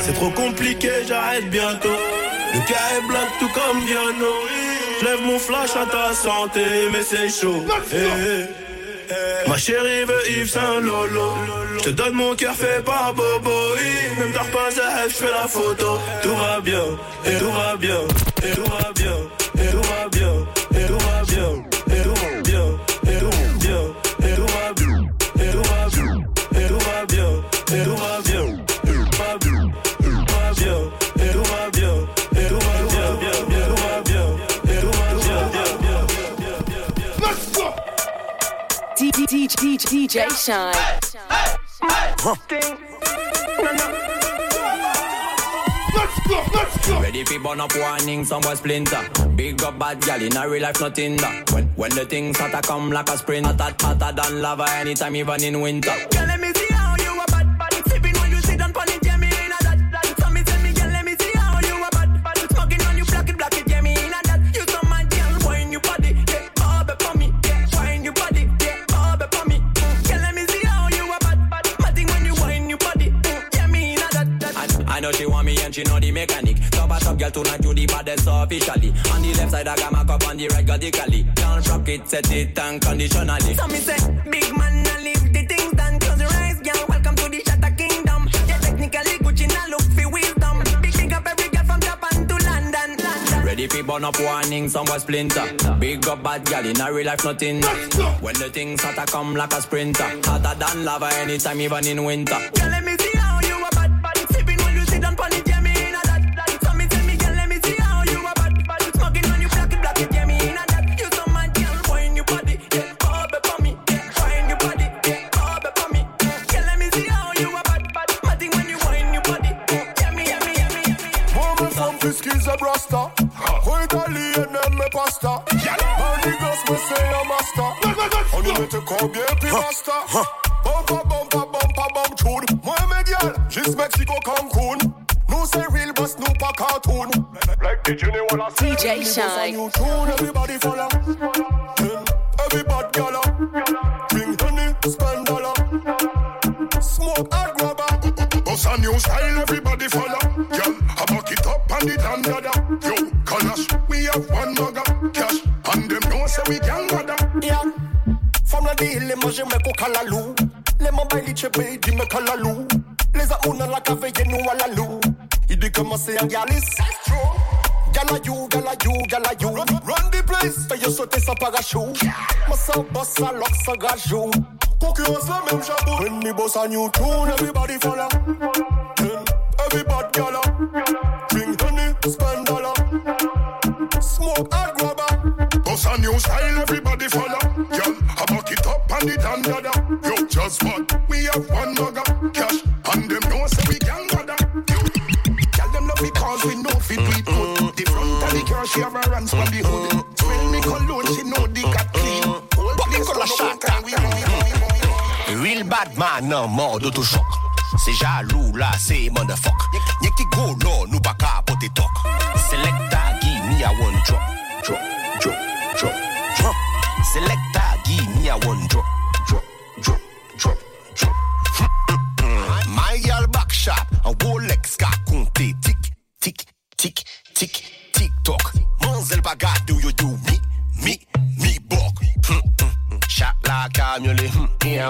C'est trop compliqué, j'arrête bientôt. Le cas est blanc tout comme Viano. J'lève mon flash à ta santé, mais c'est chaud. Eh, eh, eh. Ma chérie veut Yves Saint Lolo. Je te donne mon cœur fait par Bobo. Même t'as pas je fais la photo. Tout va bien, et tout va bien, et tout va bien, et tout va bien, et tout va bien, DJ, Shynn. Ready fi burn up warning, some boy splinter. Big up bad gal in a real life, nothing that. When when the things to come like a sprint, hotter, hotter than lava anytime, even in winter. And she know the mechanic. Top a top girl tonight you the baddest officially. On the left side I got my cup on the right radically. Can't rock it, set it unconditionally. So me say, big man, I leave the things done. Close your eyes, girl. Welcome to the Shatter Kingdom. Yeah, technically Gucci now look for wisdom. Big big up every girl from Japan to London. London. Ready for burn up warning, some boy splinter. Big up bad gal in a real life, nothing. When the things start to come like a sprinter. Hotter than lava anytime, even in winter. Girl, me say a master. On you te combien pi master. Bumpa bumpa bumpa bum tune. Moi me girl, just Mexico Cancun. No say real but no pa cartoon. Like the Junior wanna see. DJ Shynn. New tune, everybody follow. Then everybody gala. Drink honey, spend dollar. Smoke hard grabber. Bust a new style, everybody follow. Girl, I back it up and it and dada. Yo, Kalash, we have one bugger. La manger me ko kalalou. Les me kalalou. Les la cave ye nou ala lou. Il dit comment c'est un galis. Gala you, gala you, gala you. Run, run the place. Fais yo sauter sans parachute. Moi sans boss, à lock, sans gajou. Concurrence la même chapeau. When me boss a new tune, everybody follow. Then everybody gala. Drink honey, spend dollar. Smoke hard grabber. Boss a new style, everybody follow. Back it and dada. Yo, just what? We have one bugger. Cash, and them know say we can gather. Tell them love because we know fit we put The front of the car she have a runs from the hood. Smell me cologne she know the got clean. But the color shot Real bad man nan mode autochoc Se jalou la se motherfuck. Nye ki go no nou pa ka pote tok Selecta give me a one drop Drop, drop, drop, drop. Selecta key, me a one drop, drop, drop, drop, drop. Mm. My girl back shop, a Rolex ka compté, tic, tic, tic, tic, tic toc. Mademoiselle Baga, do you do me, me, me bok? Hmm, hmm, hmm. Shot like a mule, yeah,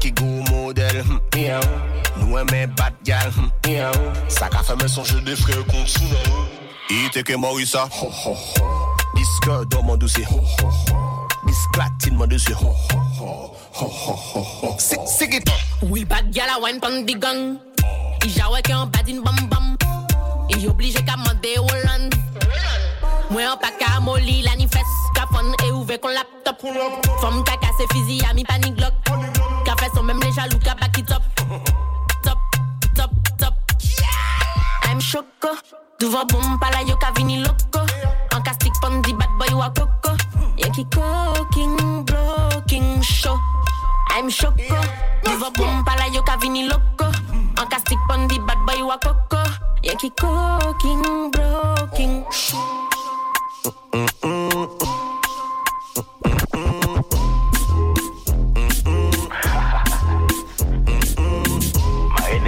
qui go model, yeah. Nous aimons bad gal, yeah. Ça qu'a fait me songer des frères contre sous. Il était que Morissa, ah. disque d'homme en douce. Bisklatine man douce Sik, sik it Oui, bad gal a wine pon di gang. I jawe ke an badin bam bam. I oblige ka mande Holland. Mwen an pa ka moli la ni fes. Ka fon e ouve kon laptop. Fom ka kase fizi a mi panic glock. Ka fes son même les jaloux ka back it up. Top, top, top. I'm choco. Duvo boom pala cooking, blocking show. My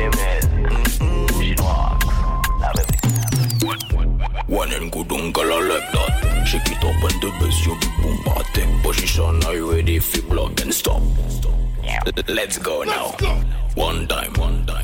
One and good uncle I like that. Shake it up and the bass you be boom party Position. Are you ready for block and stop? Let's go now. One time, one time,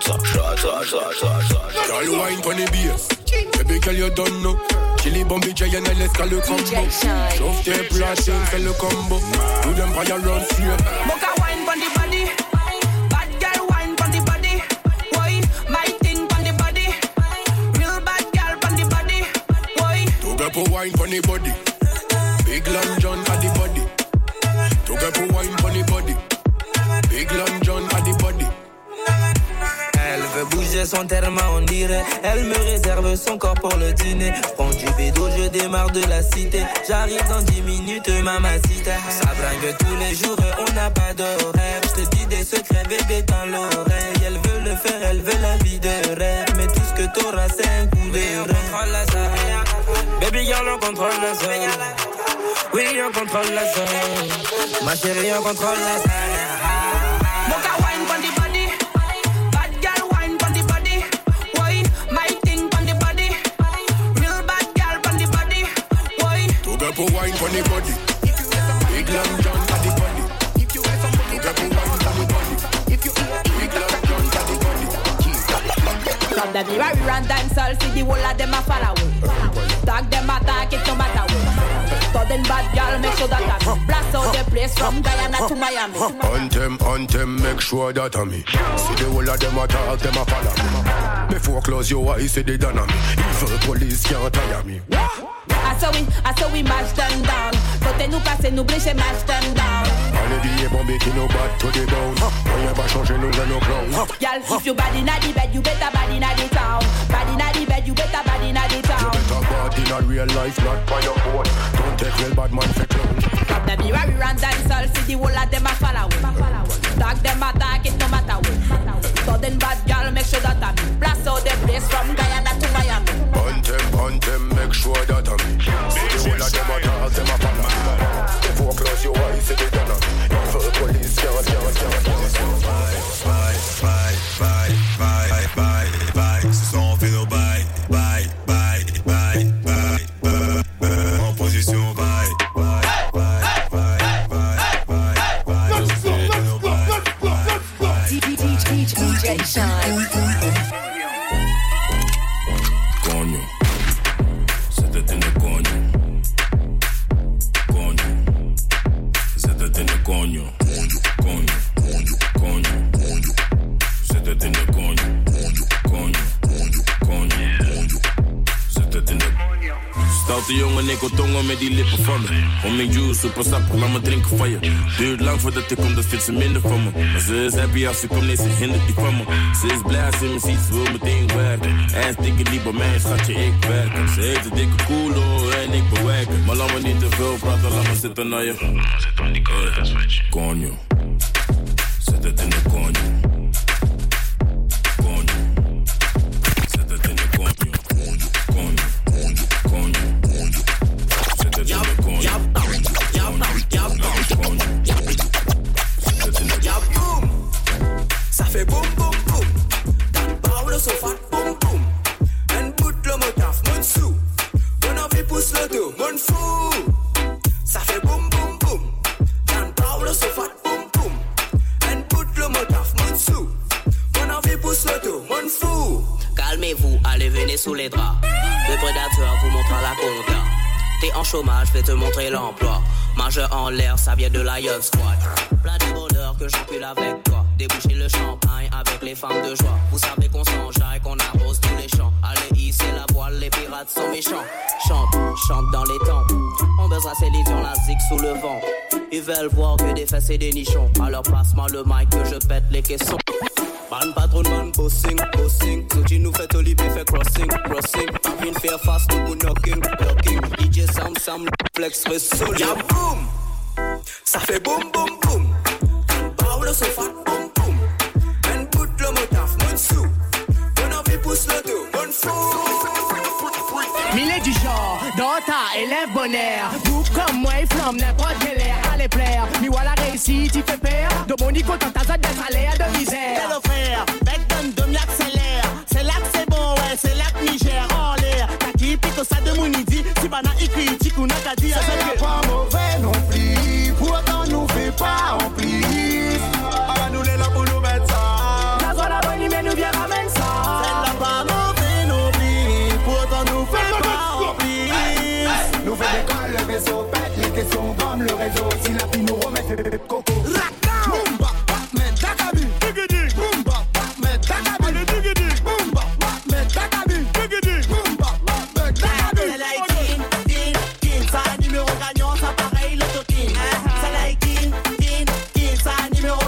shata, shata, shata, shata, shata. Girl, wine pon the bass. Baby girl, you don't know. Chili bombi giant, let's call le combo. Chauffe tes platines, fais le combo. Do them fire run straight. Mocha wine pon the body. Bad girl wine pon the body. Why? My thing pon the body. Real bad girl pon the body. Why? To get for wine pon the body. Son terme. Elle me réserve son corps pour le dîner. Prends du bédo, je démarre de la cité. J'arrive dans 10 minutes, mamacita. Ça bringue tous les jours, on n'a pas d'horaire. Je te dis des secrets, bébé, dans l'oreille. Elle veut le faire, elle veut la vie de rêve. Mais tout ce que t'auras, c'est un coup de rein. Baby girl, on contrôle la zone. Oui, on contrôle la zone. Ma chérie, on contrôle la zone. Get for wine pon the body. Big long John at the body. To get for wine pon the body. Big long John at the body. From the mirror we run dancehall, see the whole of them a follow. Tag them attack it no matter what. Sudden bad girl make sure that I blast out the place from Guyana to Miami. On them, on them, make sure that I'm me. See the whole of them attack, them a follow me. Before close your eyes, see on me. Evil police can't tire me. Saw we, I saw we mash them down. Côté nous passer, nous blécher mash them down. Allez billets bombés qui nous battent to the bone. Rien va changer, nous jeunes nos clowns. Girl, if you bad inna the bed, you better bad inna the town. Bad inna the bed, you better bad inna the town. You Better bad in a real life, not by your phone. Don't take real bad man for clown. From the mirror we run dancehall, see the whole of them a follow. Tag them attack it no matter what. Sudden bad girl make sure that I blast out the place from Guyana to On them, them, make sure that um, I'm me. See the whole of them them a follow me. Before close your eyes, see they Coño, coño, se te tiene coño. Coño, coño, se te tiene Stoute jongen, ik tongen met die lippen van me. Om mijn juice, super sap, laat me drinken van je. Duurt lang voordat ik kom, dan vindt ze minder van me. Maar ze is happy als ze komt, nee, ze hindert die van me. Ze is blij als ze me ziet, ze wil meteen werken. En stikken niet bij mij, schatje, ik werk. Ze heeft een dikke koelo en ik bewerken. Maar laat me niet te veel praten, laat me zitten naar je. Zit aan die Coño, zet Calmez-vous, allez venez sous les draps. Le prédateur vous montrera la compta. T'es en chômage, vais te montrer l'emploi. Majeur en l'air, ça vient de la Young Squad. Plein de bonheur que j'encule avec toi. Déboucher le champagne avec les femmes de joie. Vous savez qu'on s'enjaille, qu'on champs. Allez, hisser la voile, les pirates sont méchants. Chante, chante dans les temps. On baisera ses lits la zig sous le vent. Ils veulent voir que des fesses et des nichons. Alors passe-moi le mic que je pète les caissons. Man patron, man bossing, bossing. Soji nous fait olive fait crossing, crossing. Marvin fait face, nous knocking, knocking. DJ Sam Sam, flex, solo. Ya boom, ça fait boum boum boum. Le sofa, ta élève bonheur. Vous comme moi, il flamme n'importe quel air. Allez plaire, mi voilà réussi, tu fais peur. De mon nico, tant ta zone de misère. Hello frère, bec donne de accélère. C'est là que c'est bon, ouais, c'est là que Niger en l'air. T'as qui pique ça de mon idi, si bana critique ou n'a qu'à dire. C'est pas mauvais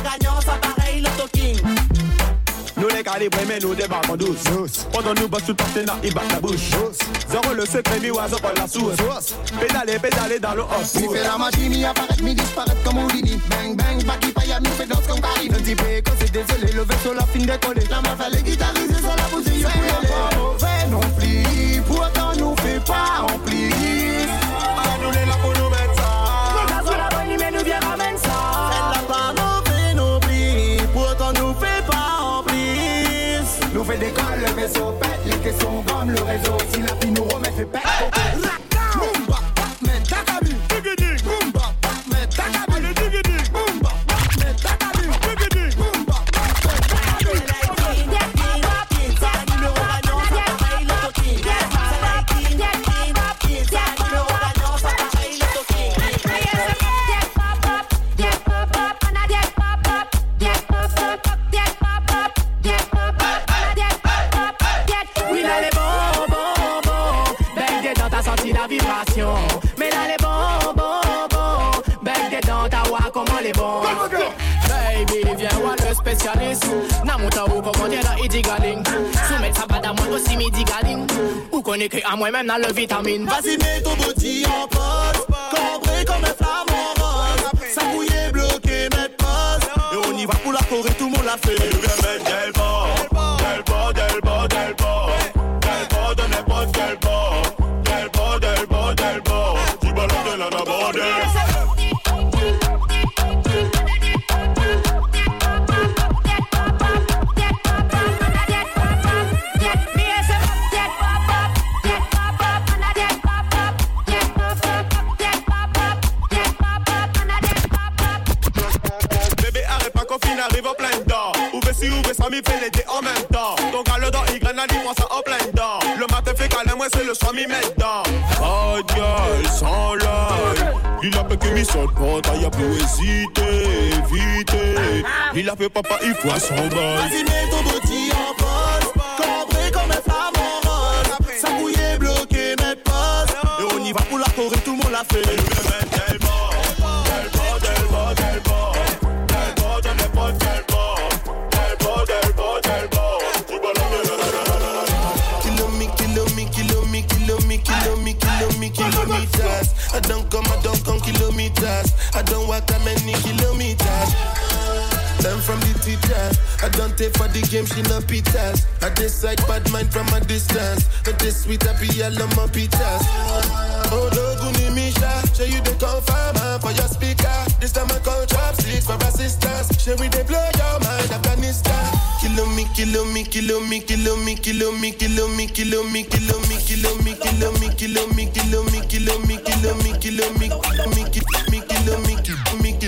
gagnant, ça pareil le toking. Nous les calibrés mais nous débarquons douce. Pendant nous bosse tout partenaire il bat la bouche le secret mi oiseau pour la sauce Pédaler, pédaler dans le hop Mi fait la magie, mi apparaître, mi disparaître comme Houdini. Bang bang, baki paya, mi fait danse comme Karim. Un petit peu quand désolé, le vaisseau la fin décollé. La elle est comment les bons. Baby, viens voir le spécialiste. Namuta ou comment dire la idigaling. Soumettre sa bad à moi aussi midi galing. Ou connaît que à moi-même dans le vitamine. Vas-y, mets ton body en pause. Cambré comme un flamant rose. Ça bouillait bloqué, mettre pause. Et on y va pour la Corée, tout le monde l'a fait. Fait les en même temps Ton gars le dent il graine il prend ça en plein dedans Le matin fait câlin moi c'est le soir m'y met dedans Oh gueule sans l'œil Il a pas que mis sur le pont y'a pour hésiter éviter Il a fait papa il faut son bol Vas-y, mets ton body en pause. Cambré comme un flamant rose. Ça bouillait bloqué, mettre pause. Et on y va pour la Corée, tout le monde l'a fait. I don't come, I don't come kilometers. I don't walk that many kilometers. Learn from the teacher. I don't take for the game, she no pitas. I decide bad mind from a distance. But this sweet, I be all on my pitas. Oh, Doguni Misha, show you the confirm uh, for your speaker. This time I call chopsticks for assistance. Show we they blow your mind, Afghanistan. Kilo me, kilo me, kilo me, kilo me, kilo me, kilo me, kilo me, kilo me, kilo me, kilo me, kilo me, kilo me, kilo me, kilo me, kilo me, kilo me, kilo me, kilo me, kilo me,